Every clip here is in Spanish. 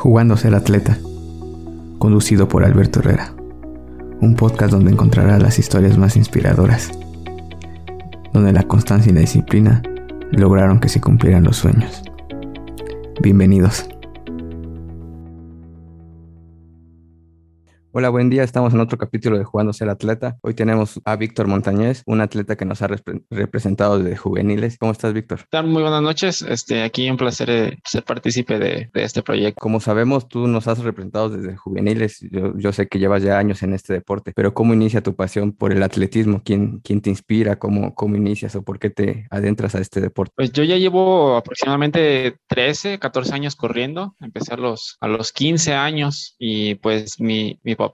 Jugando a ser atleta, conducido por Alberto Herrera, un podcast donde encontrarás las historias más inspiradoras, donde la constancia y la disciplina lograron que se cumplieran los sueños. Bienvenidos. Hola, buen día. Estamos en otro capítulo de Jugando ser atleta. Hoy tenemos a Víctor Montañez, un atleta que nos ha representado desde juveniles. ¿Cómo estás, Víctor? Muy buenas noches. Este, aquí un placer eh, ser partícipe de, este proyecto. Como sabemos, tú nos has representado desde juveniles. Yo, sé que llevas ya años en este deporte, pero ¿cómo inicia tu pasión por el atletismo? ¿Quién, quién te inspira? ¿Cómo, ¿Cómo inicias o por qué te adentras a este deporte? Pues yo ya llevo aproximadamente 13, 14 años corriendo. Empecé a los, a los 15 años y pues mi, mi papá,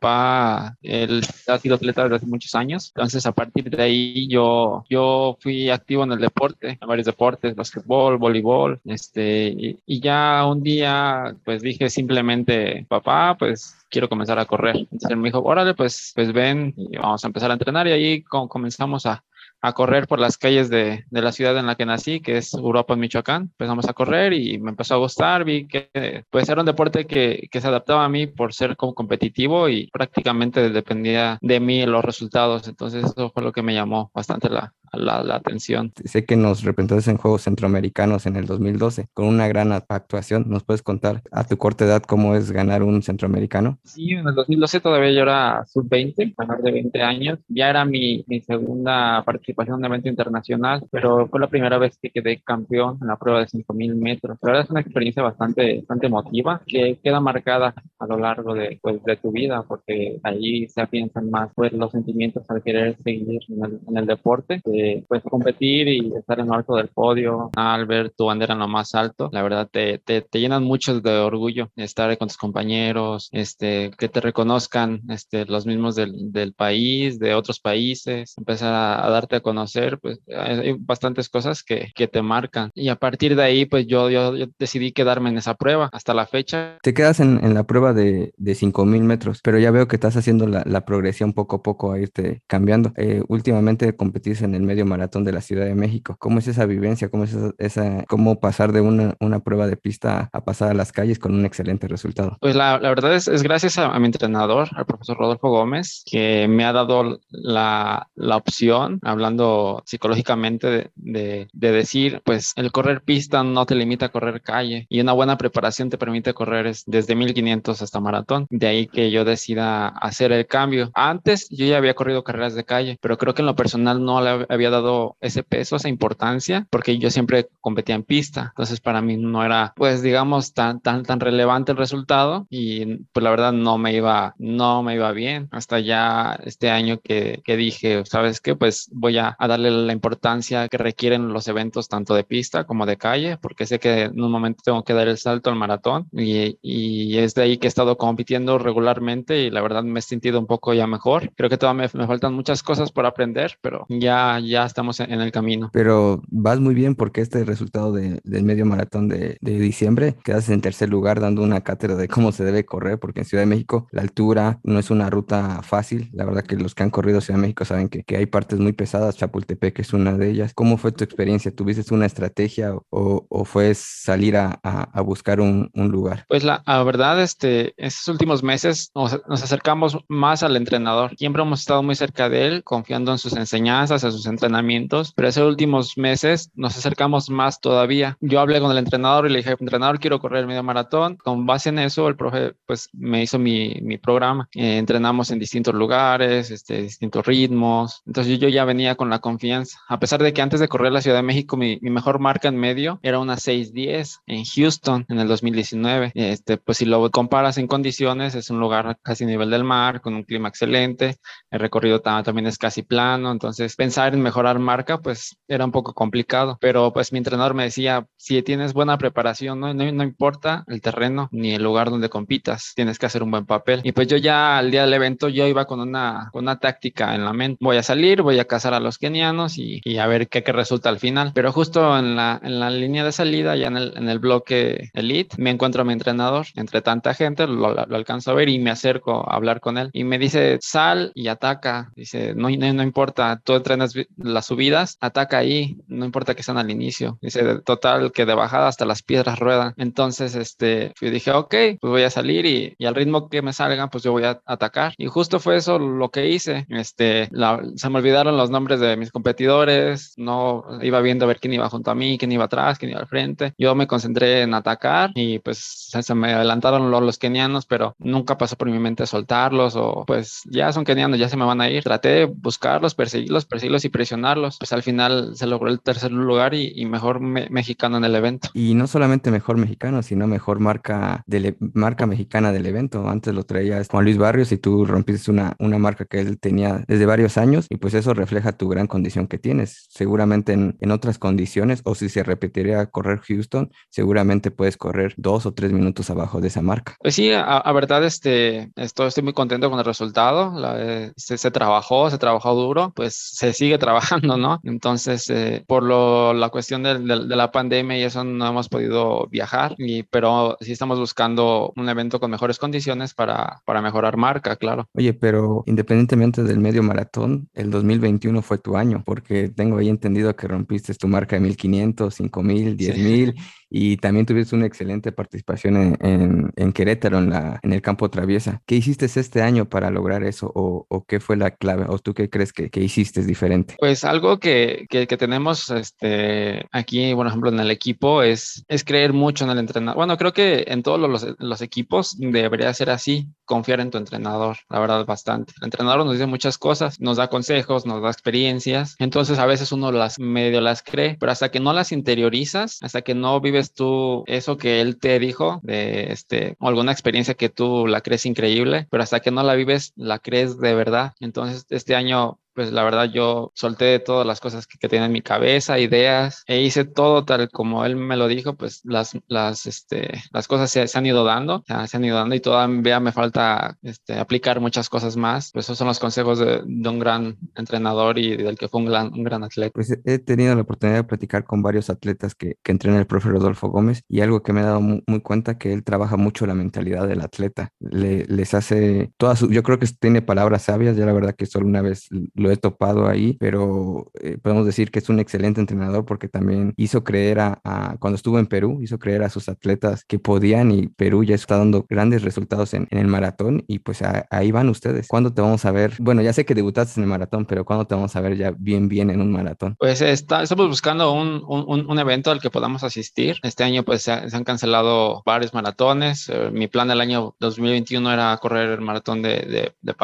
él ha sido atleta desde hace muchos años, entonces a partir de ahí yo, yo fui activo en el deporte, en varios deportes, básquetbol, voleibol, este, y, y ya un día pues dije simplemente, papá, pues quiero comenzar a correr. Entonces él me dijo, órale, pues, pues ven y vamos a empezar a entrenar y ahí comenzamos a, a correr por las calles de, de, la ciudad en la que nací, que es Europa, Michoacán. Empezamos a correr y me empezó a gustar, vi que pues era un deporte que, que se adaptaba a mí por ser como competitivo y prácticamente dependía de mí los resultados. Entonces eso fue lo que me llamó bastante la, la, atención. Sé que nos representaste en Juegos Centroamericanos en el 2012 con una gran actuación. ¿Nos puedes contar a tu corta edad cómo es ganar un centroamericano? Sí, en el 2012 todavía yo era sub-20, menor de 20 años. Ya era mi, mi segunda participación en un evento internacional, pero fue la primera vez que quedé campeón en la prueba de 5.000 metros. La verdad es una experiencia bastante, bastante emotiva que queda marcada a lo largo de, pues, de tu vida porque allí se piensan más pues, los sentimientos al querer seguir en el, en el deporte pues competir y estar en lo alto del podio, al ver tu bandera en lo más alto, la verdad te, te, te llenan mucho de orgullo estar con tus compañeros, este, que te reconozcan este, los mismos del, del país, de otros países, empezar a, darte a conocer, pues hay bastantes cosas que, que, te marcan. Y a partir de ahí, pues yo, yo, decidí quedarme en esa prueba hasta la fecha. Te quedas en, en la prueba de, de 5000 metros, pero ya veo que estás haciendo la, la progresión poco a poco a irte cambiando. Eh, últimamente competís en el medio maratón de la Ciudad de México. ¿Cómo es esa vivencia? ¿Cómo es esa, cómo pasar de una, una, prueba de pista a pasar a las calles con un excelente resultado? Pues la, la verdad es, es gracias a, mi entrenador, al profesor Rodolfo Gómez, que me ha dado la, la opción, hablando psicológicamente, de, de, de, decir, pues el correr pista no te limita a correr calle y una buena preparación te permite correr desde 1500 hasta maratón. De ahí que yo decida hacer el cambio. Antes yo ya había corrido carreras de calle, pero creo que en lo personal no le había dado ese peso, esa importancia, porque yo siempre competía en pista. Entonces para mí no era, pues digamos, tan, tan, tan relevante el resultado y pues la verdad no me iba, no me iba bien. Hasta ya este año que, que dije, ¿sabes qué? Pues voy a, a, darle la importancia que requieren los eventos tanto de pista como de calle, porque sé que en un momento tengo que dar el salto al maratón y, y es de ahí que he estado compitiendo regularmente y la verdad me he sentido un poco ya mejor. Creo que todavía me, me faltan muchas cosas por aprender, pero ya, ya estamos en el camino. Pero vas muy bien porque este resultado de, del medio maratón de, de, diciembre, quedas en tercer lugar dando una cátedra de cómo se debe correr, porque en Ciudad de México la altura no es una ruta fácil. La verdad que los que han corrido Ciudad de México saben que, que hay partes muy pesadas, Chapultepec es una de ellas. ¿Cómo fue tu experiencia? ¿Tuviste una estrategia o, o fue salir a, a, a buscar un, un, lugar? Pues la, la, verdad, este, estos últimos meses nos, nos acercamos más al entrenador. Siempre hemos estado muy cerca de él, confiando en sus enseñanzas, en sus entrenamientos pero esos últimos meses nos acercamos más todavía. Yo hablé con el entrenador y le dije, entrenador, quiero correr medio maratón. Con base en eso, el profe pues me hizo mi, mi programa. Eh, entrenamos en distintos lugares, este, distintos ritmos. Entonces yo ya venía con la confianza. A pesar de que antes de correr la Ciudad de México, mi, mi mejor marca en medio era una 6.10 en Houston en el 2019. Este, pues si lo comparas en condiciones, es un lugar casi a nivel del mar, con un clima excelente. El recorrido también es casi plano. Entonces pensar en mejorar marca, pues era un poco complicado, pero pues mi entrenador me decía, si tienes buena preparación, no, no, no importa el terreno ni el lugar donde compitas, tienes que hacer un buen papel. Y pues yo ya al día del evento, yo iba con una, con una táctica en la mente, voy a salir, voy a cazar a los kenianos y, y a ver qué, qué, resulta al final. Pero justo en la, en la línea de salida, ya en el, en el bloque elite, me encuentro a mi entrenador, entre tanta gente, lo, lo, alcanzo a ver y me acerco a hablar con él. Y me dice, sal y ataca, dice, no, no, no importa, tú entrenas las subidas, ataca ahí, no importa que sean al inicio. Dice, total, que de bajada hasta las piedras ruedan. Entonces, este, yo dije, ok, pues voy a salir y, y, al ritmo que me salgan, pues yo voy a atacar. Y justo fue eso lo que hice. Este, se me olvidaron los nombres de mis competidores, no iba viendo a ver quién iba junto a mí, quién iba atrás, quién iba al frente. Yo me concentré en atacar y pues se, me adelantaron los, los kenianos, pero nunca pasó por mi mente soltarlos o pues ya son kenianos, ya se me van a ir. Traté de buscarlos, perseguirlos, perseguirlos y presionarlos. Pues al final se logró el tercer lugar y, mejor mexicano en el evento. Y no solamente mejor mexicano, sino mejor marca, de marca mexicana del evento. Antes lo traía Juan Luis Barrios y tú rompiste una, una marca que él tenía desde varios años y pues eso refleja tu gran condición que tienes. Seguramente en, en otras condiciones o si se repetiría correr Houston, seguramente puedes correr dos o tres minutos abajo de esa marca. Pues sí, a, verdad este, estoy, estoy muy contento con el resultado. Eh, se, trabajó, se trabajó duro, pues se sigue trabajando, ¿no? Entonces, eh, por lo, la cuestión de, de, la pandemia y eso no hemos podido viajar, y, pero sí estamos buscando un evento con mejores condiciones para, para mejorar marca, claro. Oye, pero independientemente del medio maratón, el 2021 fue tu año, porque tengo ahí entendido que rompiste tu marca de 1500, 5000, 10000 y también tuviste una excelente participación en, Querétaro, en, la, en el campo traviesa. ¿Qué hiciste este año para lograr eso o, o qué fue la clave o tú qué crees que, que hiciste diferente? Pues algo que, que, tenemos este, aquí, por ejemplo, en el equipo es, es creer mucho en el entrenador. Bueno, creo que en todos los equipos debería ser así, confiar en tu entrenador, la verdad, bastante. El entrenador nos dice muchas cosas, nos da consejos, nos da experiencias, entonces a veces uno las medio las cree, pero hasta que no las interiorizas, hasta que no vives tú eso que él te dijo de este alguna experiencia que tú la crees increíble, pero hasta que no la vives la crees de verdad. Entonces, este año pues la verdad yo solté todas las cosas que, que, tenía en mi cabeza, ideas, e hice todo tal como él me lo dijo, pues las, las, este, las cosas se, han ido dando, se han ido dando y todavía me falta este, aplicar muchas cosas más. Pues esos son los consejos de, de un gran entrenador y del que fue un gran, un gran atleta. Pues he tenido la oportunidad de platicar con varios atletas que, que entrena el profe Rodolfo Gómez y algo que me he dado muy, muy cuenta que él trabaja mucho la mentalidad del atleta. Le, les hace todas yo creo que tiene palabras sabias, ya la verdad que solo una vez lo he topado ahí, pero eh, podemos decir que es un excelente entrenador porque también hizo creer a, cuando estuvo en Perú, hizo creer a sus atletas que podían y Perú ya está dando grandes resultados en, el maratón y pues ahí van ustedes. ¿Cuándo te vamos a ver? Bueno, ya sé que debutaste en el maratón, pero ¿cuándo te vamos a ver ya bien, bien en un maratón? Pues está, estamos buscando un, un, evento al que podamos asistir. Este año pues se, han cancelado varios maratones. Eh, mi plan del año 2021 era correr el maratón de, de, de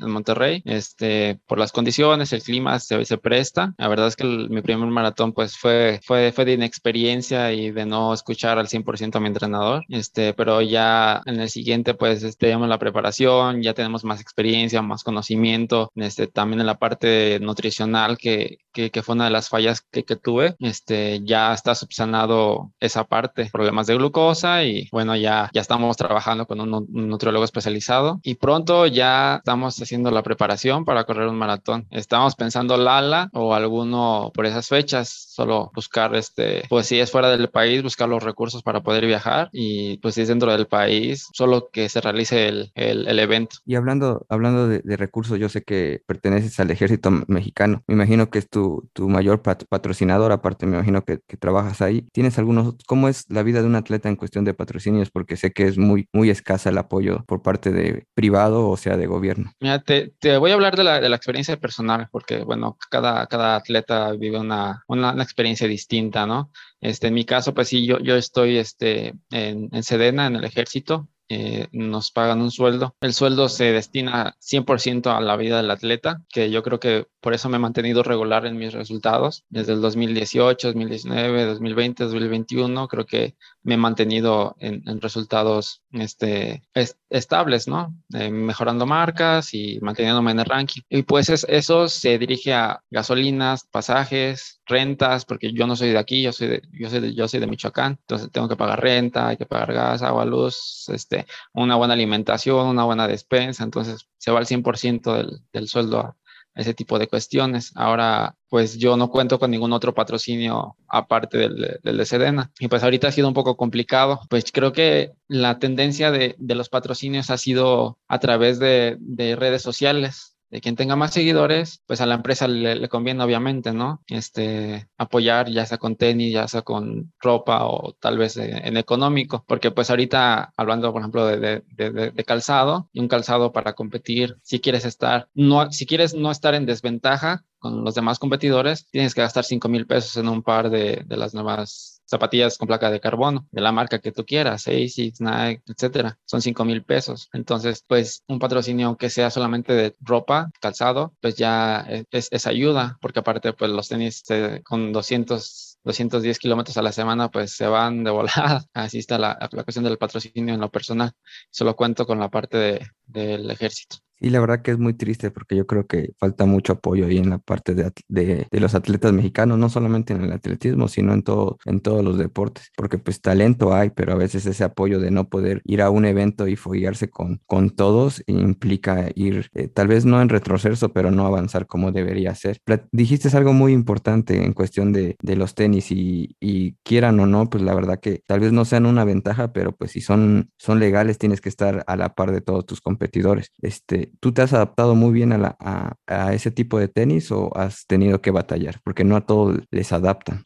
en Monterrey, este, por las condiciones el clima se, se presta. La verdad es que mi primer maratón pues fue, fue, fue de inexperiencia y de no escuchar al 100% a mi entrenador, este, pero ya en el siguiente pues este, tenemos la preparación, ya tenemos más experiencia, más conocimiento, este, también en la parte nutricional que, que, que fue una de las fallas que, que, tuve, este, ya está subsanado esa parte, problemas de glucosa y bueno, ya, ya estamos trabajando con un, un nutriólogo especializado y pronto ya estamos haciendo la preparación para correr un maratón. Estamos pensando Lala o alguno por esas fechas, solo buscar este, pues si es fuera del país, buscar los recursos para poder viajar y pues si es dentro del país, solo que se realice el, el, el evento. Y hablando, hablando de, de, recursos, yo sé que perteneces al ejército mexicano. Me imagino que es tu, tu mayor pat patrocinador, aparte me imagino que, que, trabajas ahí. ¿Tienes algunos, cómo es la vida de un atleta en cuestión de patrocinios? Porque sé que es muy, muy escasa el apoyo por parte de privado o sea de gobierno. Mira, te, te voy a hablar de la, de la experiencia personal porque, bueno, cada, cada atleta vive una, una, una, experiencia distinta, ¿no? Este, en mi caso, pues sí, yo, yo estoy este, en, en Sedena, en el ejército, eh, nos pagan un sueldo. El sueldo se destina 100% a la vida del atleta, que yo creo que por eso me he mantenido regular en mis resultados. Desde el 2018, 2019, 2020, 2021, creo que me he mantenido en, resultados este, est estables, ¿no? Eh, mejorando marcas y manteniéndome en el ranking. Y pues es, eso se dirige a gasolinas, pasajes, rentas, porque yo no soy de aquí, yo soy de, yo soy de, yo soy de Michoacán, entonces tengo que pagar renta, hay que pagar gas, agua, luz, este, una buena alimentación, una buena despensa, entonces se va al 100% del, del sueldo a, ese tipo de cuestiones. Ahora, pues yo no cuento con ningún otro patrocinio aparte del, del de Sedena. Y pues ahorita ha sido un poco complicado. Pues creo que la tendencia de, de los patrocinios ha sido a través de, de redes sociales de quien tenga más seguidores, pues a la empresa le, conviene obviamente, ¿no? Este, apoyar ya sea con tenis, ya sea con ropa o tal vez en, económico, porque pues ahorita hablando, por ejemplo, de, de, calzado y un calzado para competir, si quieres estar, no, si quieres no estar en desventaja con los demás competidores, tienes que gastar 5 mil pesos en un par de, de las nuevas zapatillas con placa de carbono, de la marca que tú quieras, ASICS, Nike, etcétera. Son 5 mil pesos. Entonces, pues un patrocinio, aunque sea solamente de ropa, calzado, pues ya es, es ayuda, porque aparte, pues los tenis con 200 210 kilómetros a la semana, pues se van de volada. Así está la, la, cuestión del patrocinio en lo personal. Solo cuento con la parte de, del ejército. Y la verdad que es muy triste porque yo creo que falta mucho apoyo ahí en la parte de, de, de, los atletas mexicanos, no solamente en el atletismo, sino en, todo, en todos los deportes, porque pues talento hay, pero a veces ese apoyo de no poder ir a un evento y foguearse con, con todos implica ir, eh, tal vez no en retroceso, pero no avanzar como debería ser. dijiste algo muy importante en cuestión de, de los tenis y, y, quieran o no, pues la verdad que tal vez no sean una ventaja, pero pues si son, son legales tienes que estar a la par de todos tus competidores. Este, ¿tú te has adaptado muy bien a, la, a, ese tipo de tenis o has tenido que batallar? Porque no a todos les adaptan.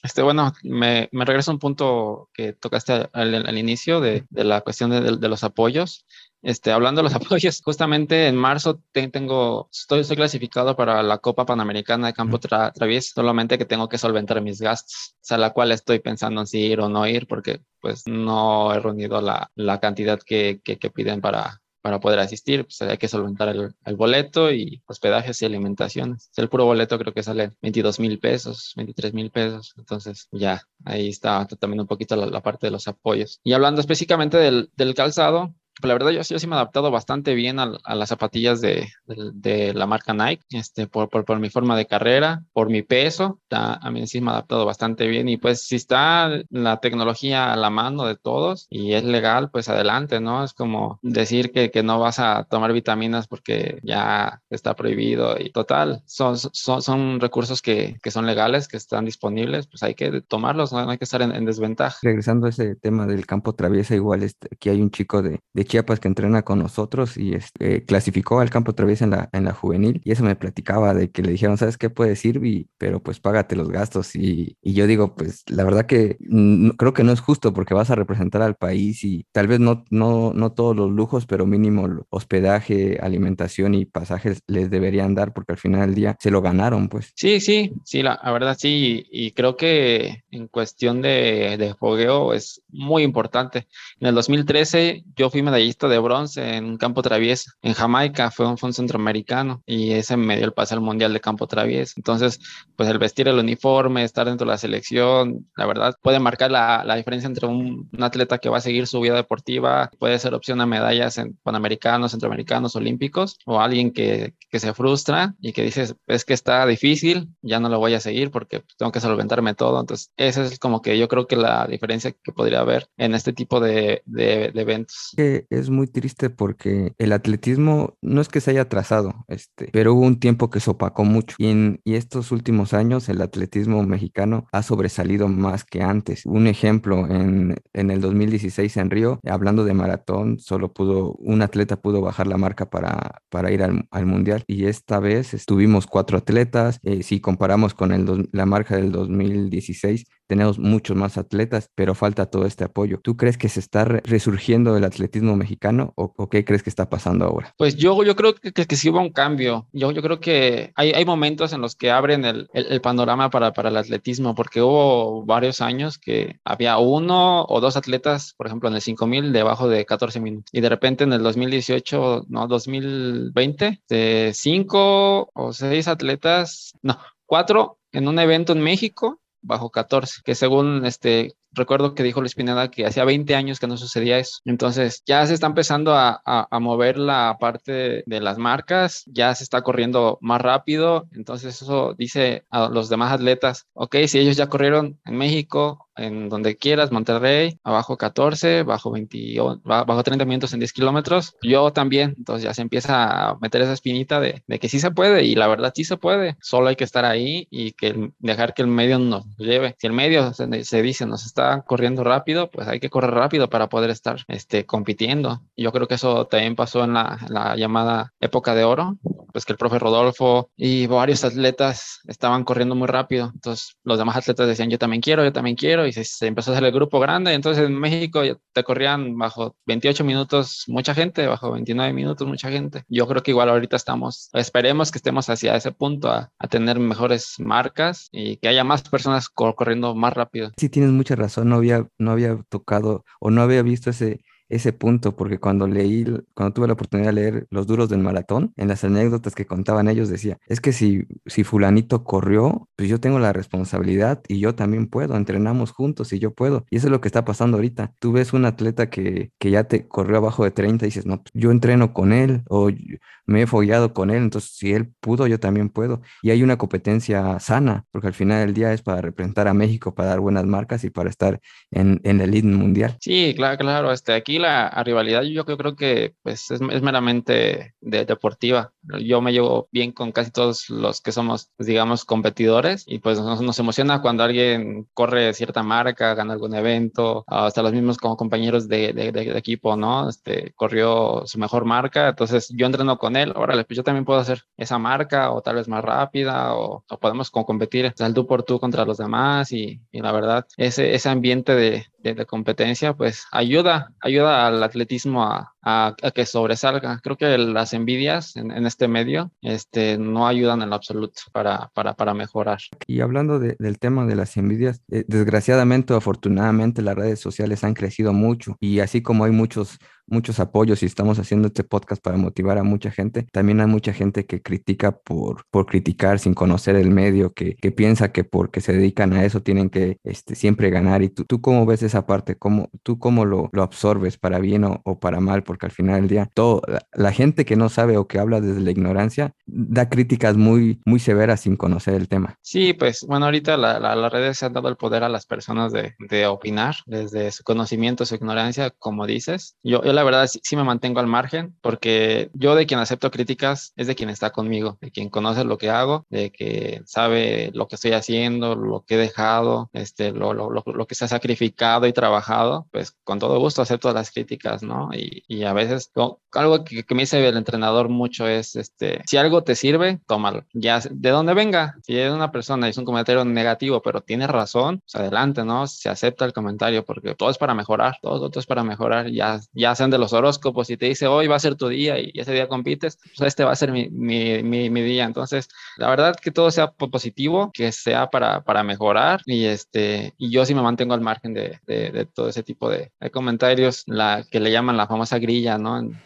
Este, bueno, me, me regreso a un punto que tocaste al, inicio de, de, la cuestión de, de, los apoyos. Este, hablando de los apoyos, justamente en marzo tengo, estoy, estoy, clasificado para la Copa Panamericana de Campo tra, Travies, solamente que tengo que solventar mis gastos, o sea, la cual estoy pensando en si ir o no ir, porque pues no he reunido la, la cantidad que, que, que piden para, para poder asistir, pues hay que solventar el, boleto y hospedajes y alimentaciones. El puro boleto creo que sale 22 mil pesos, 23 mil pesos. Entonces ya ahí está también un poquito la, parte de los apoyos. Y hablando específicamente del, calzado, la verdad yo, yo, sí me he adaptado bastante bien a, a las zapatillas de, de, la marca Nike, este, por, por, por, mi forma de carrera, por mi peso, a mí sí me he adaptado bastante bien y pues si está la tecnología a la mano de todos y es legal, pues adelante, ¿no? Es como decir que, que no vas a tomar vitaminas porque ya está prohibido y total, son, son, son recursos que, que, son legales, que están disponibles, pues hay que tomarlos, no, hay que estar en, en, desventaja. Regresando a ese tema del campo traviesa, igual este, aquí hay un chico de, de Chiapas que entrena con nosotros y este, clasificó al campo otra vez en la, en la juvenil y eso me platicaba de que le dijeron, ¿sabes qué puedes ir? Pero pues págate los gastos y, yo digo, pues la verdad que creo que no es justo porque vas a representar al país y tal vez no, no, no todos los lujos, pero mínimo hospedaje, alimentación y pasajes les deberían dar porque al final del día se lo ganaron, pues. Sí, sí, sí, la, la verdad sí, y, creo que en cuestión de, de fogueo es muy importante. En el 2013 yo fui medallista de bronce en campo traviesa en Jamaica, fue un, fue un centroamericano y ese me dio el pase al mundial de campo traviesa. Entonces, pues el vestir el uniforme, estar dentro de la selección, la verdad puede marcar la, la diferencia entre un, un, atleta que va a seguir su vida deportiva, puede ser opción a medallas en panamericanos, centroamericanos, olímpicos, o alguien que, que se frustra y que dice, es que está difícil, ya no lo voy a seguir porque tengo que solventarme todo. Entonces, esa es como que yo creo que la diferencia que podría haber en este tipo de, de, de eventos es muy triste porque el atletismo no es que se haya atrasado, este, pero hubo un tiempo que se opacó mucho y en y estos últimos años el atletismo mexicano ha sobresalido más que antes. Un ejemplo, en, en el 2016 en Río, hablando de maratón, solo pudo, un atleta pudo bajar la marca para, para ir al, al mundial y esta vez estuvimos cuatro atletas. Eh, si comparamos con el, la marca del 2016, tenemos muchos más atletas, pero falta todo este apoyo. ¿Tú crees que se está resurgiendo el atletismo mexicano o, qué crees que está pasando ahora? Pues yo, yo creo que, que, sí hubo un cambio. Yo, yo creo que hay, hay momentos en los que abren el, el, panorama para, para el atletismo, porque hubo varios años que había uno o dos atletas, por ejemplo, en el 5000 debajo de 14 minutos. Y de repente en el 2018, no, 2020, de cinco o seis atletas, no, cuatro en un evento en México bajo 14, que según este recuerdo que dijo Luis Pineda que hacía 20 años que no sucedía eso. Entonces ya se está empezando a, mover la parte de las marcas, ya se está corriendo más rápido. Entonces eso dice a los demás atletas, ok, si ellos ya corrieron en México, en donde quieras, Monterrey, abajo 14, bajo 20, bajo 30 minutos en 10 kilómetros, yo también. Entonces ya se empieza a meter esa espinita de, de, que sí se puede y la verdad sí se puede. Solo hay que estar ahí y que dejar que el medio nos lleve. Si el medio se, se dice nos está está corriendo rápido, pues hay que correr rápido para poder estar este, compitiendo. Yo creo que eso también pasó en la, la llamada época de oro, pues que el profe Rodolfo y varios atletas estaban corriendo muy rápido. Entonces los demás atletas decían, yo también quiero, yo también quiero, y se, empezó a hacer el grupo grande. Entonces en México te corrían bajo 28 minutos mucha gente, bajo 29 minutos mucha gente. Yo creo que igual ahorita estamos, esperemos que estemos hacia ese punto a, a tener mejores marcas y que haya más personas corriendo más rápido. Sí, tienes mucha razón, no había, no había tocado o no había visto ese ese punto, porque cuando leí, cuando tuve la oportunidad de leer Los Duros del Maratón, en las anécdotas que contaban ellos decía, es que si, si fulanito corrió, pues yo tengo la responsabilidad y yo también puedo, entrenamos juntos y yo puedo. Y eso es lo que está pasando ahorita. Tú ves un atleta que, que ya te corrió abajo de 30 y dices, no, pues yo entreno con él o me he follado con él, entonces si él pudo, yo también puedo. Y hay una competencia sana, porque al final del día es para representar a México, para dar buenas marcas y para estar en, en la elite mundial. Sí, claro, claro. Este, aquí la rivalidad yo creo que pues, es, meramente de, deportiva. Yo me llevo bien con casi todos los que somos, pues, digamos, competidores y pues nos, nos, emociona cuando alguien corre cierta marca, gana algún evento, hasta los mismos como compañeros de, de, equipo, ¿no? Este, corrió su mejor marca, entonces yo entreno con él, órale, pues yo también puedo hacer esa marca o tal vez más rápida o, podemos como competir al tú por tú contra los demás y, y la verdad, ese, ese ambiente de, de, competencia, pues ayuda, ayuda al atletismo a, a, que sobresalga. Creo que las envidias en, en, este medio este, no ayudan en lo absoluto para, para, para mejorar. Y hablando de, del tema de las envidias, eh, desgraciadamente o afortunadamente las redes sociales han crecido mucho y así como hay muchos muchos apoyos y estamos haciendo este podcast para motivar a mucha gente. También hay mucha gente que critica por, por criticar sin conocer el medio, que, que piensa que porque se dedican a eso tienen que este, siempre ganar. ¿Y tú, tú cómo ves esa parte? ¿Cómo, ¿Tú cómo lo, lo absorbes para bien o, o para mal? Porque al final del día, todo, la, gente que no sabe o que habla desde la ignorancia da críticas muy, muy severas sin conocer el tema. Sí, pues bueno, ahorita la, la, las redes se han dado el poder a las personas de, de opinar desde su conocimiento, su ignorancia, como dices. Yo, yo la verdad sí, sí, me mantengo al margen porque yo de quien acepto críticas es de quien está conmigo, de quien conoce lo que hago, de que sabe lo que estoy haciendo, lo que he dejado, este, lo, lo, lo, lo que se ha sacrificado y trabajado, pues con todo gusto acepto las críticas, ¿no? Y, y a veces algo que, que, me dice el entrenador mucho es, este, si algo te sirve, tómalo, ya de donde venga, si es una persona y es un comentario negativo, pero tiene razón, pues adelante, ¿no? Se acepta el comentario porque todo es para mejorar, todo, todo es para mejorar, ya, ya sean de los horóscopos y te dice hoy va a ser tu día y ese día compites, pues este va a ser mi, mi, mi, mi día, entonces la verdad que todo sea positivo, que sea para, para mejorar y este, y yo sí me mantengo al margen de, de, de todo ese tipo de, de comentarios, la que le llaman la famosa ¿no? En,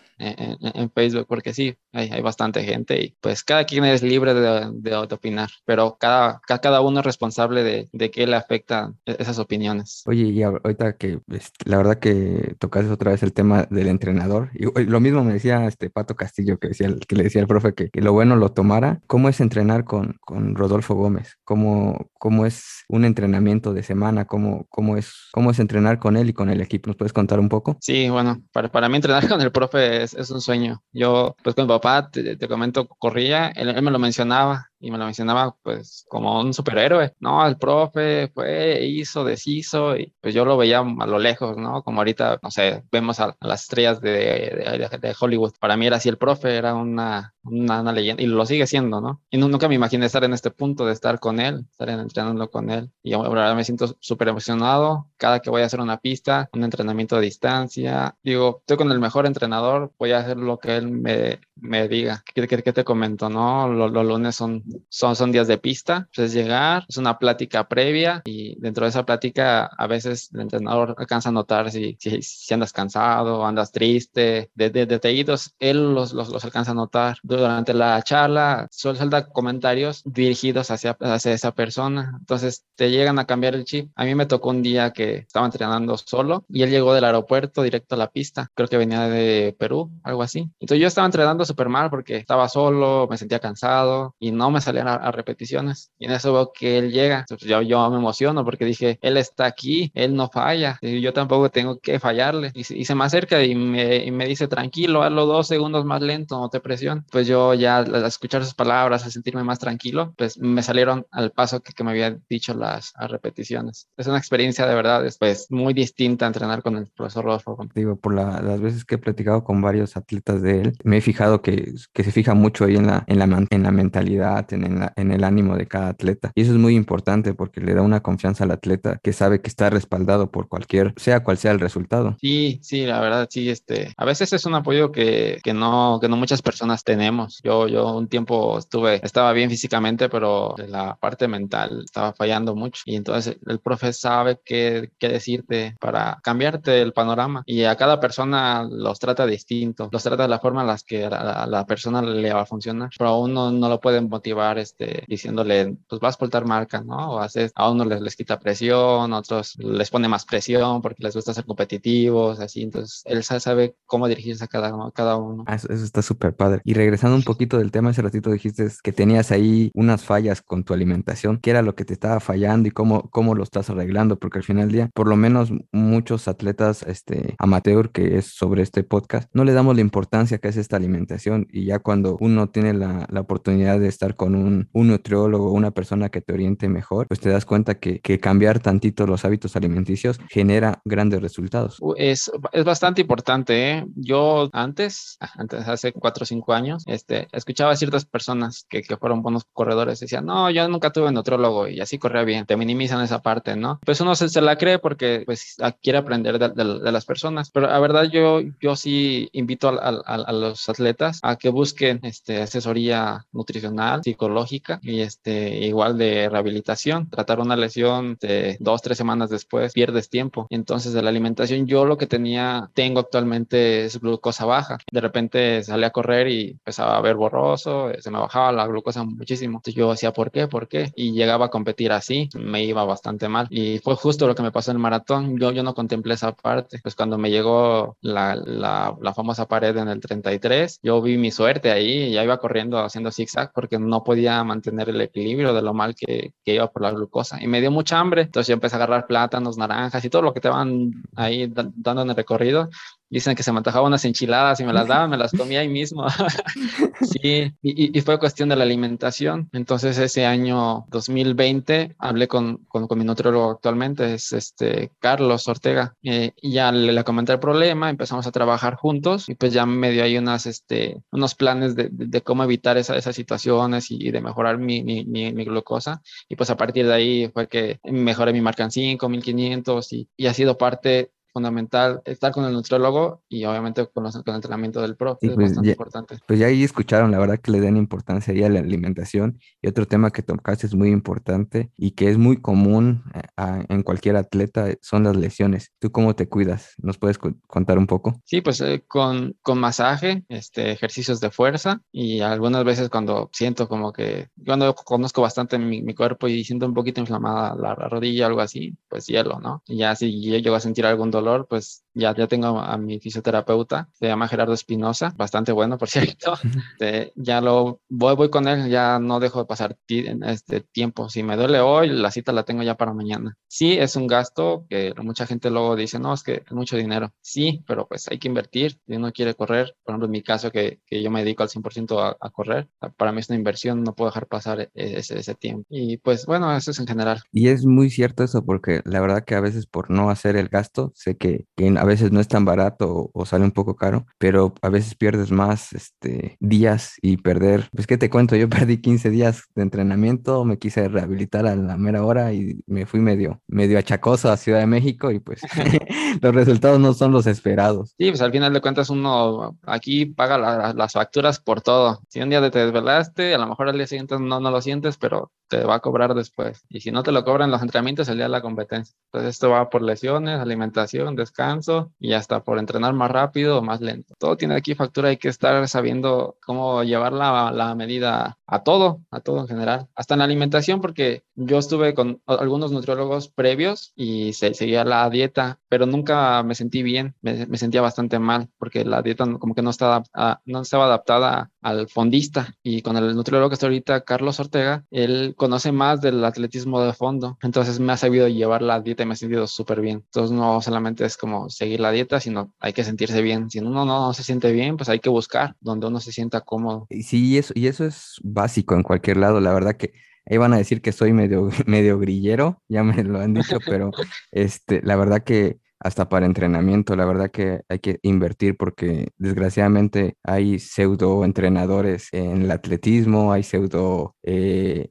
Facebook, porque sí, hay, hay, bastante gente y pues cada quien es libre de, de, de opinar, pero cada, cada uno es responsable de, de qué le afectan e, esas opiniones. Oye, y ahorita que este, la verdad que tocaste otra vez el tema del entrenador, y lo mismo me decía este Pato Castillo, que, decía, que le decía al profe que, que lo bueno lo tomara, ¿cómo es entrenar con, con Rodolfo Gómez? ¿Cómo, ¿Cómo es un entrenamiento de semana? ¿Cómo, cómo, es, ¿Cómo es entrenar con él y con el equipo? ¿Nos puedes contar un poco? Sí, bueno, para, para mí entrenar con el profe es un sueño. Yo, pues con mi papá, te, te comento, corría, él, él, me lo mencionaba y me lo mencionaba pues como un superhéroe, ¿no? El profe fue, hizo, deshizo y pues yo lo veía a lo lejos, ¿no? Como ahorita, no sé, vemos a, a las estrellas de, de, de, Hollywood. Para mí era así el profe, era una, una, una, leyenda y lo sigue siendo, ¿no? Y nunca me imaginé estar en este punto de estar con él, estar entrenando con él. Y ahora me siento súper emocionado cada que voy a hacer una pista, un entrenamiento a distancia. Digo, estoy con el mejor entrenador, voy a hacer lo que él me, me diga. ¿Qué, qué, qué te comento, no? Los, los lunes son son, son días de pista, pues es llegar, es una plática previa y dentro de esa plática a veces el entrenador alcanza a notar si, si, si andas cansado, andas triste, de, de, detallitos, él los, los, los, alcanza a notar. Durante la charla suele dar comentarios dirigidos hacia, hacia esa persona, entonces te llegan a cambiar el chip. A mí me tocó un día que estaba entrenando solo y él llegó del aeropuerto directo a la pista, creo que venía de Perú, algo así. Entonces yo estaba entrenando súper mal porque estaba solo, me sentía cansado y no me salir a, repeticiones. Y en eso veo que él llega. Entonces yo, yo me emociono porque dije, él está aquí, él no falla. Y yo tampoco tengo que fallarle. Y, se me acerca y me, y me, dice, tranquilo, hazlo dos segundos más lento, no te presiones. Pues yo ya al escuchar sus palabras, a sentirme más tranquilo, pues me salieron al paso que, que me había dicho las repeticiones. Es una experiencia de verdad, es pues muy distinta a entrenar con el profesor Rodolfo. Digo, por las veces que he platicado con varios atletas de él, me he fijado que, que se fija mucho ahí en la, en la, en la mentalidad, en, en, en el ánimo de cada atleta. Y eso es muy importante porque le da una confianza al atleta que sabe que está respaldado por cualquier, sea cual sea el resultado. Sí, sí, la verdad, sí, este, a veces es un apoyo que, que no, que no muchas personas tenemos. Yo, yo un tiempo estuve, estaba bien físicamente, pero la parte mental estaba fallando mucho. Y entonces el profe sabe qué, qué decirte para cambiarte el panorama. Y a cada persona los trata distinto, los trata de la forma en la que a la, persona le va a funcionar. Pero a uno no lo pueden motivar este, diciéndole, pues vas a portar marca, ¿no? O haces, a uno les, les quita presión, a otros les pone más presión porque les gusta ser competitivos, así. Entonces él sabe cómo dirigirse a cada, cada uno. Ah, eso, está súper padre. Y regresando un poquito del tema, ese ratito dijiste que tenías ahí unas fallas con tu alimentación. ¿Qué era lo que te estaba fallando y cómo, cómo lo estás arreglando? Porque al final del día, por lo menos muchos atletas este, amateur que es sobre este podcast, no le damos la importancia que es esta alimentación y ya cuando uno tiene la, la oportunidad de estar con un, un nutriólogo, una persona que te oriente mejor, pues te das cuenta que, que cambiar tantito los hábitos alimenticios genera grandes resultados. Es, es bastante importante. ¿eh? Yo antes, antes, hace cuatro o cinco años, este, escuchaba a ciertas personas que, que fueron buenos corredores decían, no, yo nunca tuve nutrólogo y así corría bien. Te minimizan esa parte, ¿no? Pues uno se, se la cree porque pues quiere aprender de, de, las personas. Pero la verdad yo, yo sí invito a, a, a, los atletas a que busquen este, asesoría nutricional, psicológica y este, igual de rehabilitación. Tratar una lesión de dos, tres semanas después, pierdes tiempo. Entonces de la alimentación yo lo que tenía, tengo actualmente es glucosa baja. De repente salí a correr y empezaba a ver borroso, se me bajaba la glucosa muchísimo. Entonces yo decía, ¿por qué? ¿Por qué? Y llegaba a competir así, me iba bastante mal. Y fue justo lo que me pasó en el maratón. Yo, yo no contemplé esa parte. Pues cuando me llegó la, la, la famosa pared en el 33, yo vi mi suerte ahí ya iba corriendo haciendo zigzag porque no podía mantener el equilibrio de lo mal que, que iba por la glucosa. Y me dio mucha hambre. Entonces yo empecé a agarrar plátanos, naranjas y todo lo que te van ahí dando en el recorrido dicen que se me antojaban unas enchiladas y me las daban, me las comía ahí mismo. sí, y, y, fue cuestión de la alimentación. Entonces ese año 2020 hablé con, con, con mi nutriólogo actualmente, es este Carlos Ortega, eh, y ya le, le, comenté el problema, empezamos a trabajar juntos y pues ya me dio ahí unas, este, unos planes de, de, de cómo evitar esa, esas situaciones y, de mejorar mi, mi, mi, mi, glucosa. Y pues a partir de ahí fue que mejoré mi marca en 5, 1500 y, y ha sido parte fundamental estar con el nutriólogo y obviamente con, los, con el entrenamiento del pro, es pues bastante importante. Pues ya ahí escucharon, la verdad que le den importancia ahí a la alimentación y otro tema que tocaste es muy importante y que es muy común eh, a, en cualquier atleta son las lesiones. ¿Tú cómo te cuidas? ¿Nos puedes contar un poco? Sí, pues eh, con, con masaje, este, ejercicios de fuerza y algunas veces cuando siento como que, cuando conozco bastante mi, mi cuerpo y siento un poquito inflamada la, la rodilla o algo así, pues hielo, ¿no? Y ya si yo llego a sentir algún dolor, pues ya, ya tengo a mi fisioterapeuta, se llama Gerardo Espinosa, bastante bueno, por cierto. Este, ya lo voy, voy con él, ya no dejo de pasar este tiempo. Si me duele hoy, la cita la tengo ya para mañana. Sí, es un gasto que mucha gente luego dice, no, es que es mucho dinero. Sí, pero pues hay que invertir. Si uno quiere correr, por ejemplo, en mi caso, que, que yo me dedico al 100% a, a, correr, para mí es una inversión, no puedo dejar pasar e, ese, ese tiempo. Y pues bueno, eso es en general. Y es muy cierto eso, porque la verdad que a veces por no hacer el gasto se que, que, a veces no es tan barato o, o, sale un poco caro, pero a veces pierdes más este, días y perder, pues qué te cuento, yo perdí 15 días de entrenamiento, me quise rehabilitar a la mera hora y me fui medio, medio achacoso a Ciudad de México y pues los resultados no son los esperados. Sí, pues al final de cuentas uno aquí paga la, las facturas por todo. Si un día te desvelaste, a lo mejor al día siguiente no, no lo sientes, pero te va a cobrar después. Y si no te lo cobran los entrenamientos, el día de la competencia. Entonces esto va por lesiones, alimentación, descanso y hasta por entrenar más rápido o más lento. Todo tiene aquí factura, hay que estar sabiendo cómo llevar la, la medida a todo, a todo en general, hasta en la alimentación, porque yo estuve con algunos nutriólogos previos y se, seguía la dieta, pero nunca me sentí bien, me, sentía bastante mal porque la dieta como que no estaba, no estaba adaptada al fondista y con el nutriólogo que está ahorita, Carlos Ortega, él conoce más del atletismo de fondo, entonces me ha sabido llevar la dieta y me he sentido súper bien. Entonces no solamente es como seguir la dieta, sino hay que sentirse bien. Si uno no, no se siente bien, pues hay que buscar donde uno se sienta cómodo. Sí, eso, y eso es básico en cualquier lado, la verdad que Ahí van a decir que soy medio, medio grillero, ya me lo han dicho, pero este, la verdad que hasta para entrenamiento, la verdad que hay que invertir porque desgraciadamente hay pseudo entrenadores en el atletismo, hay pseudo eh,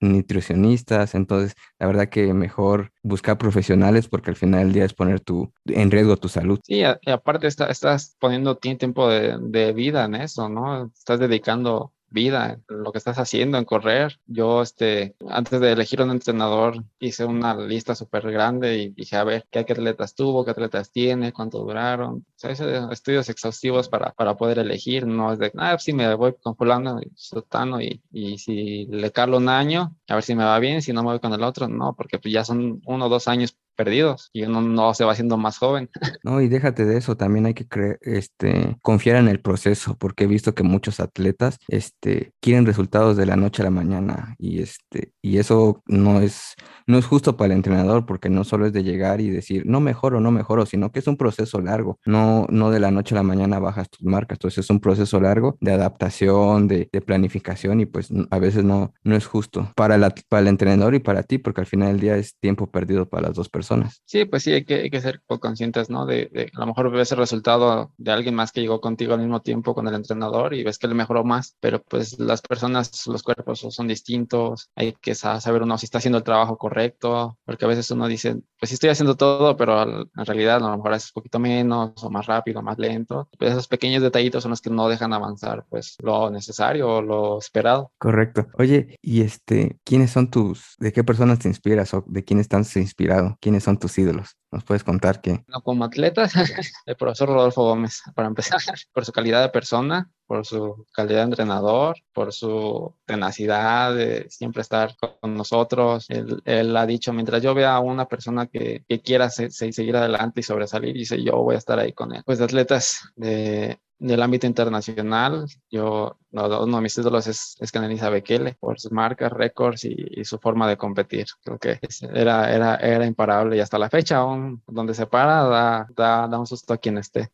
nutricionistas, entonces la verdad que mejor buscar profesionales porque al final del día es poner tu, en riesgo tu salud. Sí, y aparte estás poniendo tiempo de, de vida en eso, ¿no? Estás dedicando vida, lo que estás haciendo en correr. Yo, este, antes de elegir un entrenador, hice una lista súper grande y dije, a ver, ¿qué atletas tuvo? ¿Qué atletas tiene? ¿Cuánto duraron? O sea, estudios exhaustivos para, para poder elegir. No es de, ah, si me voy con fulano y sotano y, y si le calo un año, a ver si me va bien, si no me voy con el otro, no, porque pues ya son uno o dos años perdidos y uno no se va haciendo más joven. No, y déjate de eso, también hay que creer, este, confiar en el proceso, porque he visto que muchos atletas este, quieren resultados de la noche a la mañana y, este, eso no es, no justo para el entrenador, porque no solo es de llegar y decir, no mejoro, no mejoro, sino que es un proceso largo, no, no de la noche a la mañana bajas tus marcas, entonces es un proceso largo de adaptación, de, planificación y pues a veces no, no es justo para el entrenador y para ti, porque al final del día es tiempo perdido para las dos personas. Sí, pues sí, hay que, hay que ser conscientes, ¿no? De, a lo mejor ves el resultado de alguien más que llegó contigo al mismo tiempo con el entrenador y ves que le mejoró más, pero pues las personas, los cuerpos son distintos, hay que saber uno si está haciendo el trabajo correcto, porque a veces uno dice, pues sí estoy haciendo todo, pero en realidad a lo mejor es un poquito menos o más rápido, más lento. Pues esos pequeños detallitos son los que no dejan avanzar, pues lo necesario o lo esperado. Correcto. Oye, y este, ¿quiénes son tus, de qué personas te inspiras o de quién estás inspirado? ¿Quiénes son tus ídolos? ¿Nos puedes contar qué? No, como atleta, el profesor Rodolfo Gómez, para empezar, por su calidad de persona, por su calidad de entrenador, por su tenacidad de siempre estar con nosotros. Él, ha dicho, mientras yo vea a una persona que, quiera seguir adelante y sobresalir, dice, yo voy a estar ahí con él. Pues de atletas de, del ámbito internacional, yo, uno de mis ídolos es, es Canelisa Bekele por sus marcas, récords y, su forma de competir. Creo que era, era, era imparable y hasta la fecha, aún donde se para, da, da, da un susto a quien esté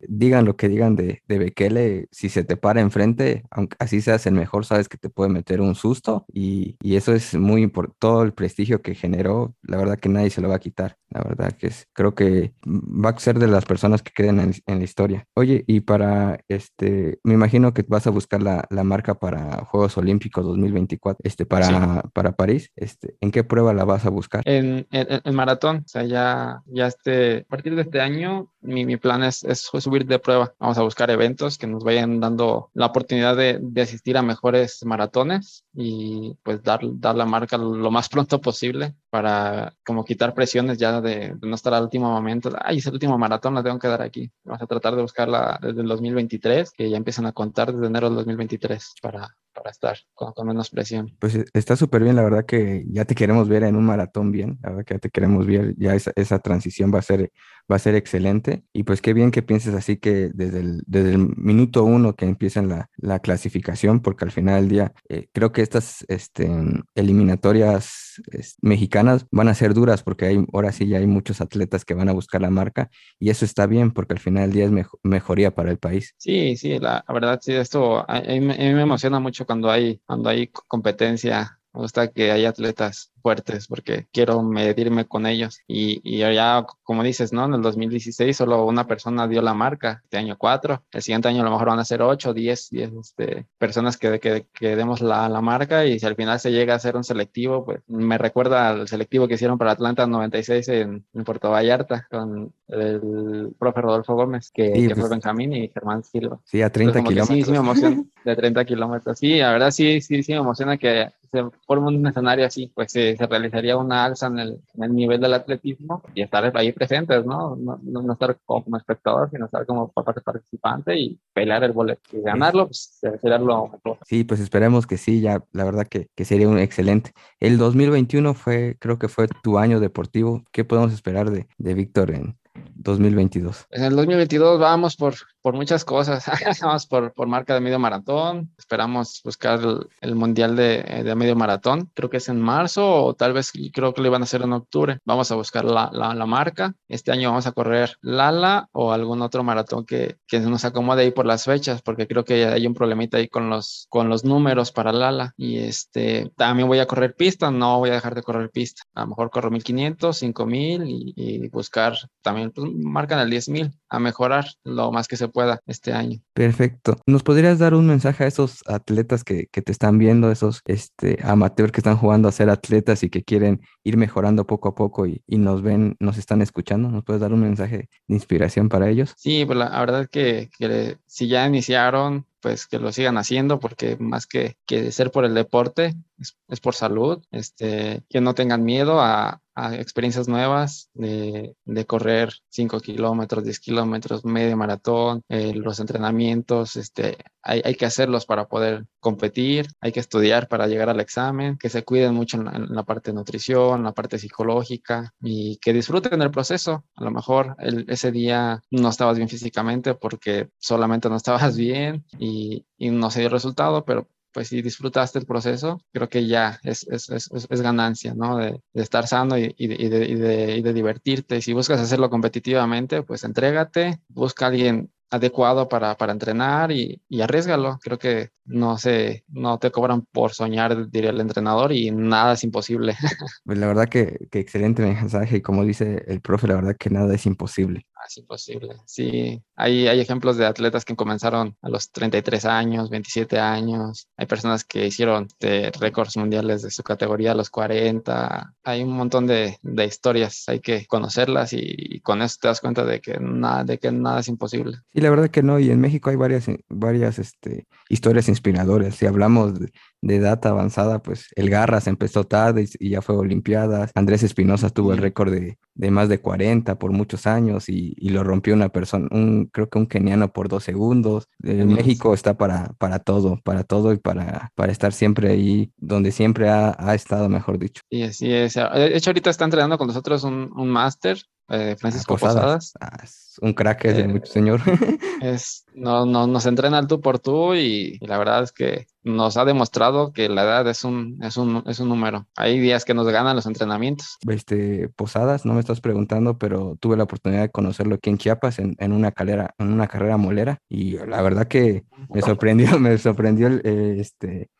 digan lo que digan de, de Bekele, si se te para enfrente, aunque así seas el mejor, sabes que te puede meter un susto y, y eso es muy importante. Todo el prestigio que generó, la verdad que nadie se lo va a quitar. La verdad que es, creo que va a ser de las personas que queden en, en la historia. Oye, y para este, me imagino que vas a buscar la, la marca para Juegos Olímpicos 2024, este, para, para París. Este, ¿En qué prueba la vas a buscar? En, en, maratón, o sea, ya, ya este, a partir de este año, mi, mi plan es, es, subir de prueba. Vamos a buscar eventos que nos vayan dando la oportunidad de, de asistir a mejores maratones y pues dar, dar la marca lo más pronto posible para como quitar presiones ya de, no estar al último momento. Ay, es el último maratón, la tengo que dar aquí. Vamos a tratar de buscarla desde el 2023, que ya empiezan a contar desde enero del 2023 para, para estar con, menos presión. Pues eh, está súper bien, la verdad que ya te queremos ver en un maratón bien, la verdad que ya te queremos ver, ya esa, esa transición va a ser va a ser excelente y pues qué bien que pienses así que desde el, desde el minuto uno que empiezan la, la clasificación, porque al final del día eh, creo que estas este, eliminatorias mexicanas van a ser duras porque hay, ahora sí ya hay muchos atletas que van a buscar la marca y eso está bien porque al final del día es mejoría para el país. Sí, sí, la, verdad sí, esto a, a, mí, me emociona mucho cuando hay, cuando hay competencia. Me que haya atletas fuertes porque quiero medirme con ellos. Y, y ya, como dices, ¿no? En el 2016 solo una persona dio la marca, este año cuatro, el siguiente año a lo mejor van a ser ocho, diez, diez este, personas que, que, que demos la, la, marca y si al final se llega a hacer un selectivo, pues me recuerda al selectivo que hicieron para Atlanta 96 en, en Puerto Vallarta con el profe Rodolfo Gómez, que, que fue pues Benjamín y Germán Silva. Sí, a 30 kilómetros. Sí, sí me emociona, de 30 kilómetros. Sí, la verdad sí, sí, sí me emociona que se forme un escenario así, pues sí que se realizaría una alza en el, nivel del atletismo y estar ahí presentes, ¿no? No, no estar como espectador, sino estar como participante y pelear el boleto y ganarlo, pues sería lo mejor. Sí, pues esperemos que sí, ya la verdad que, que sería un excelente. El 2021 fue, creo que fue tu año deportivo. ¿Qué podemos esperar de, de Víctor en, 2022? En el 2022 vamos por, por muchas cosas. vamos por, por marca de medio maratón. Esperamos buscar el, mundial de, de, medio maratón. Creo que es en marzo o tal vez creo que lo iban a hacer en octubre. Vamos a buscar la, la, marca. Este año vamos a correr Lala o algún otro maratón que, que nos acomode ahí por las fechas, porque creo que hay un problemita ahí con los, con los números para Lala. Y este, también voy a correr pista. No voy a dejar de correr pista. A lo mejor corro 1500, 5000 y, y buscar también pues, marcan el 10.000 a mejorar lo más que se pueda este año. Perfecto. ¿Nos podrías dar un mensaje a esos atletas que, que te están viendo, esos este, amateurs que están jugando a ser atletas y que quieren ir mejorando poco a poco y, y nos ven, nos están escuchando? ¿Nos puedes dar un mensaje de inspiración para ellos? Sí, pues la, verdad que, que si ya iniciaron, pues que lo sigan haciendo porque más que, que ser por el deporte, es, es, por salud, este, que no tengan miedo a, a experiencias nuevas de, de correr 5 kilómetros, 10 kilómetros, medio maratón, eh, los entrenamientos, este, hay, hay, que hacerlos para poder competir, hay que estudiar para llegar al examen, que se cuiden mucho en la, parte de nutrición, en la parte psicológica y que disfruten el proceso. A lo mejor el, ese día no estabas bien físicamente porque solamente no estabas bien y, y no se dio resultado, pero pues si disfrutaste el proceso, creo que ya es, es, es, es ganancia, ¿no? De, de, estar sano y, y, de, de, y, de, divertirte. Si buscas hacerlo competitivamente, pues entrégate, busca a alguien adecuado para, para entrenar y, y arriesgalo. Creo que no sé, no te cobran por soñar, diría el entrenador, y nada es imposible. Pues la verdad que, que excelente mensaje y como dice el profe, la verdad que nada es imposible es imposible. Sí, hay, hay ejemplos de atletas que comenzaron a los 33 años, 27 años. Hay personas que hicieron de récords mundiales de su categoría a los 40. Hay un montón de, de historias, hay que conocerlas y, con eso te das cuenta de que nada, de que nada es imposible. Sí, la verdad que no. Y en México hay varias, varias este, historias inspiradoras. Si hablamos de, de edad avanzada, pues el Garras empezó tarde y, ya fue Olimpiadas. Andrés Espinosa tuvo el récord de, de, más de 40 por muchos años y, y, lo rompió una persona, un, creo que un keniano por dos segundos. Eh, México está para, para todo, para todo y para, para estar siempre ahí donde siempre ha, ha estado, mejor dicho. Y así es. De hecho, ahorita está entrenando con nosotros un, un máster eh, Francisco Posadas. Ah, es un crack es de eh, mucho señor. es, no, no, nos entrena al tú por tú y, y, la verdad es que nos ha demostrado que la edad es un, es un, es un número. Hay días que nos ganan los entrenamientos. Este, Posadas, no me estás preguntando, pero tuve la oportunidad de conocerlo aquí en Chiapas en, en una, calera, en una carrera molera y la verdad que me sorprendió, me sorprendió el, eh, este,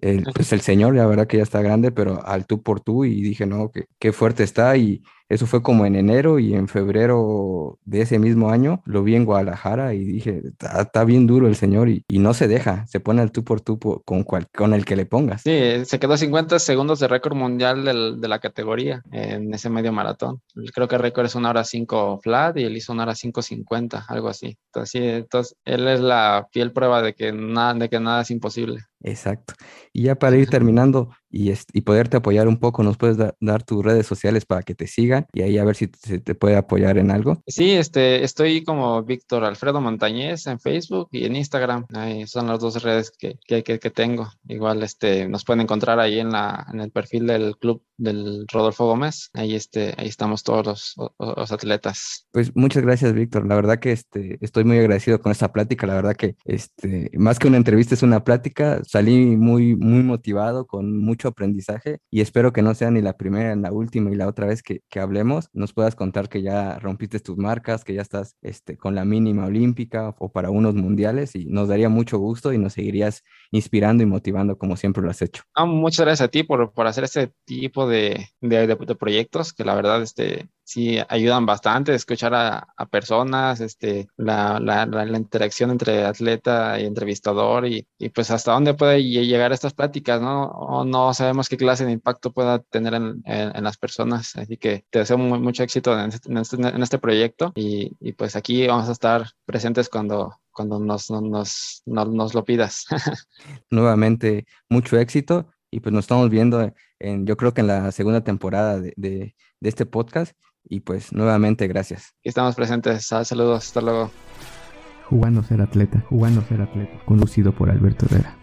el, pues el señor, la verdad que ya está grande, pero al tú por tú y dije, no, que qué fuerte está y eso fue como en enero y en febrero de ese mismo año lo vi en Guadalajara y dije, está bien duro el señor y, y, no se deja, se pone al tú por tú con, cual, con el que le pongas. Sí, se quedó 50 segundos de récord mundial del, de la categoría en ese medio maratón. Creo que el récord es una hora 5 flat y él hizo una hora 5.50, algo así. Entonces, entonces él es la fiel prueba de que nada, de que nada es imposible. Exacto. Y ya para ir terminando y, y poderte apoyar un poco, ¿nos puedes da, dar tus redes sociales para que te sigan y ahí a ver si se te puede apoyar en algo? Sí, este, estoy como Víctor Alfredo Montañez en Facebook y en Instagram. Ahí son las dos redes que, que, que, que tengo. Igual este, nos pueden encontrar ahí en, la, en el perfil del club del Rodolfo Gómez. Ahí, este, ahí estamos todos los, los atletas. Pues muchas gracias, Víctor. La verdad que este, estoy muy agradecido con esta plática. La verdad que este, más que una entrevista es una plática. Salí muy, muy motivado, con mucho aprendizaje y espero que no sea ni la primera, ni la última y la otra vez que, hablemos, nos puedas contar que ya rompiste tus marcas, que ya estás este, con la mínima olímpica o para unos mundiales y nos daría mucho gusto y nos seguirías inspirando y motivando como siempre lo has hecho. Ah, muchas gracias a ti por, por hacer este tipo de, de, de proyectos que la verdad este, sí ayudan bastante, escuchar a, personas, este, la, la, la, interacción entre atleta y entrevistador y, y, pues hasta dónde puede llegar estas pláticas, ¿no? No sabemos qué clase de impacto pueda tener en, en, las personas, así que te deseo mucho éxito en este, en este, en este proyecto y, y, pues aquí vamos a estar presentes cuando, cuando nos, nos, nos, nos lo pidas. Nuevamente, mucho éxito y pues nos estamos viendo en, yo creo que en la segunda temporada de, de este podcast. Y pues nuevamente gracias. Estamos presentes. Saludos. Hasta luego. Jugando ser atleta, jugando ser atleta, conducido por Alberto Herrera.